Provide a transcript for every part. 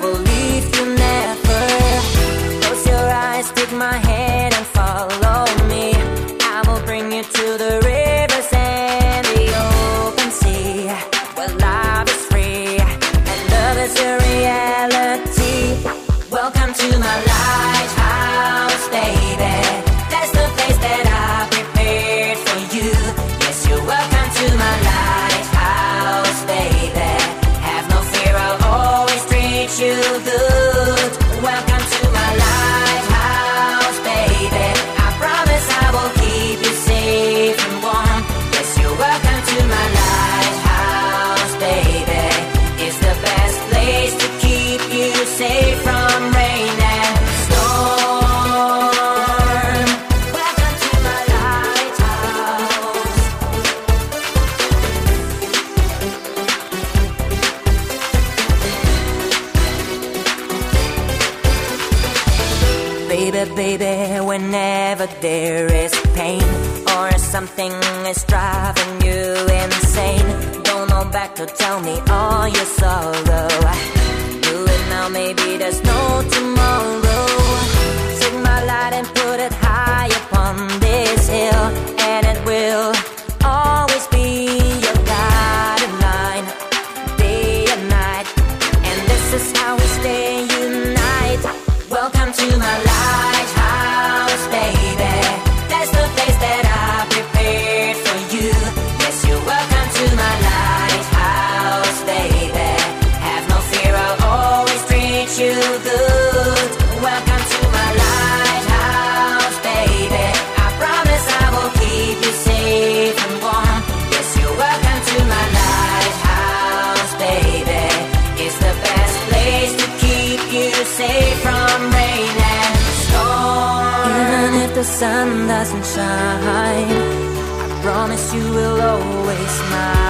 I believe. Baby, baby, whenever there is pain or something is driving you insane, don't hold back to tell me all your sorrow. Do it now, maybe there's no tomorrow. Take my light and put it high upon this hill, and it will. the sun doesn't shine. I promise you will always smile.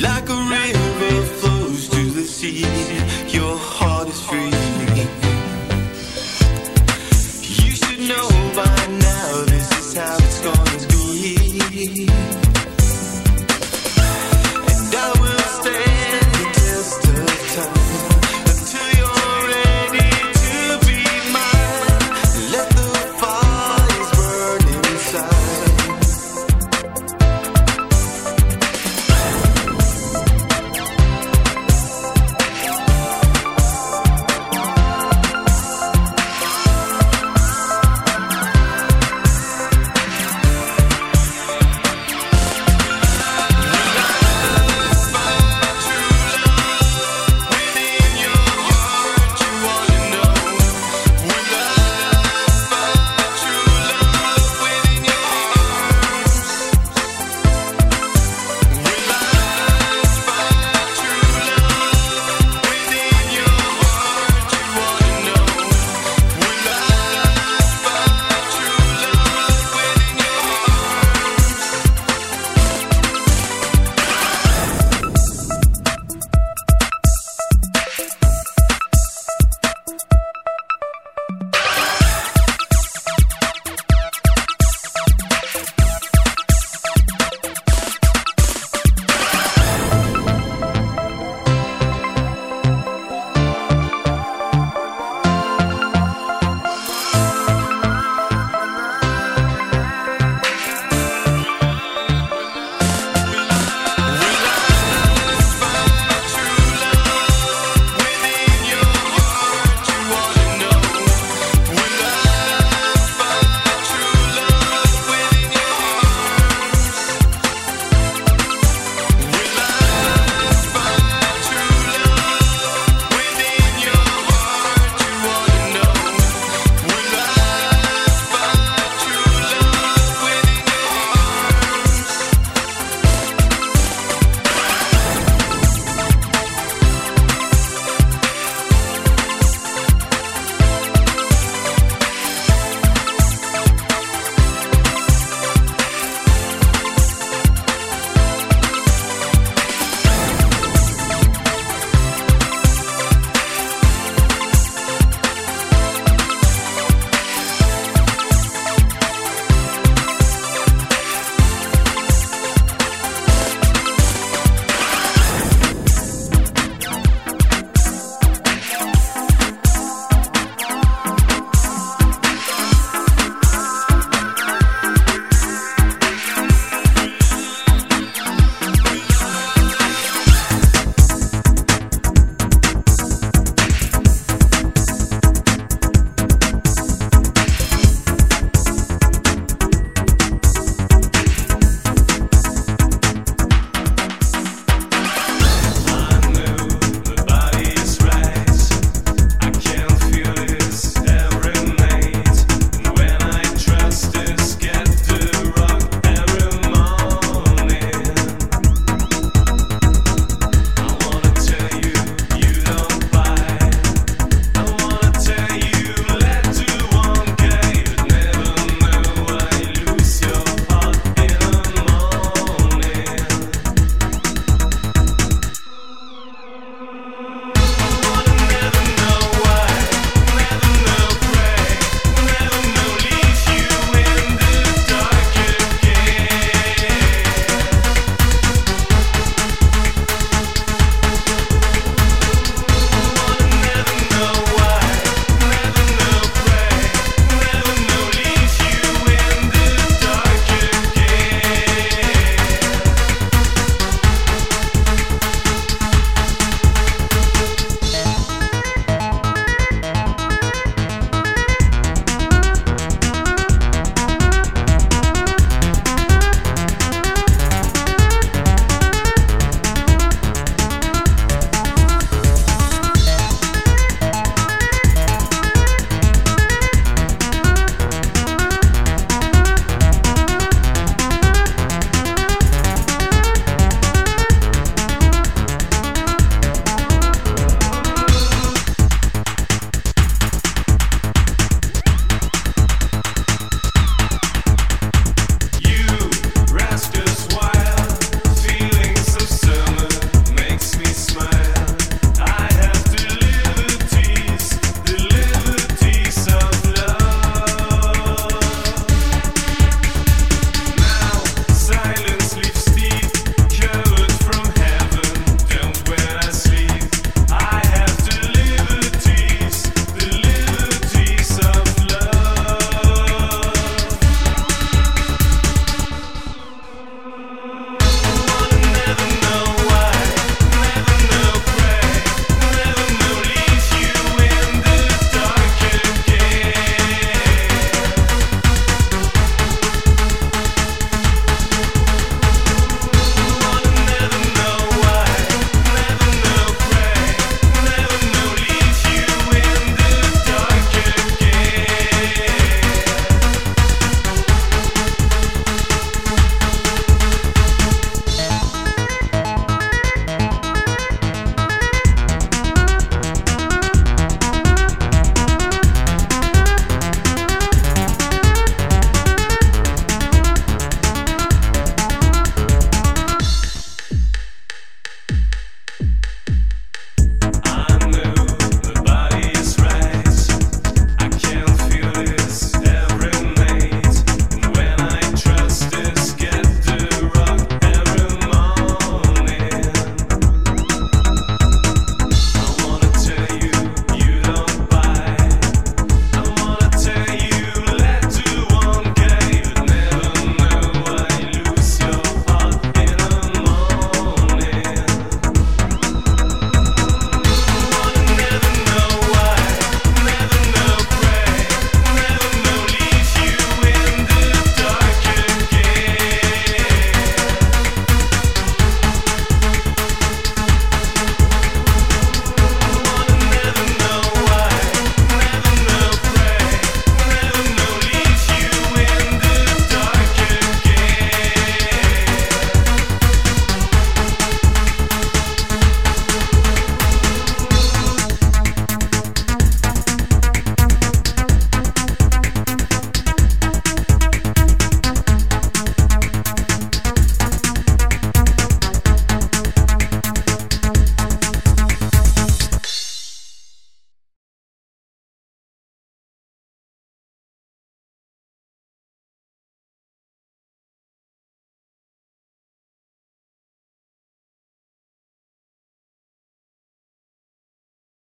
Like a river flows to the sea, your heart is free.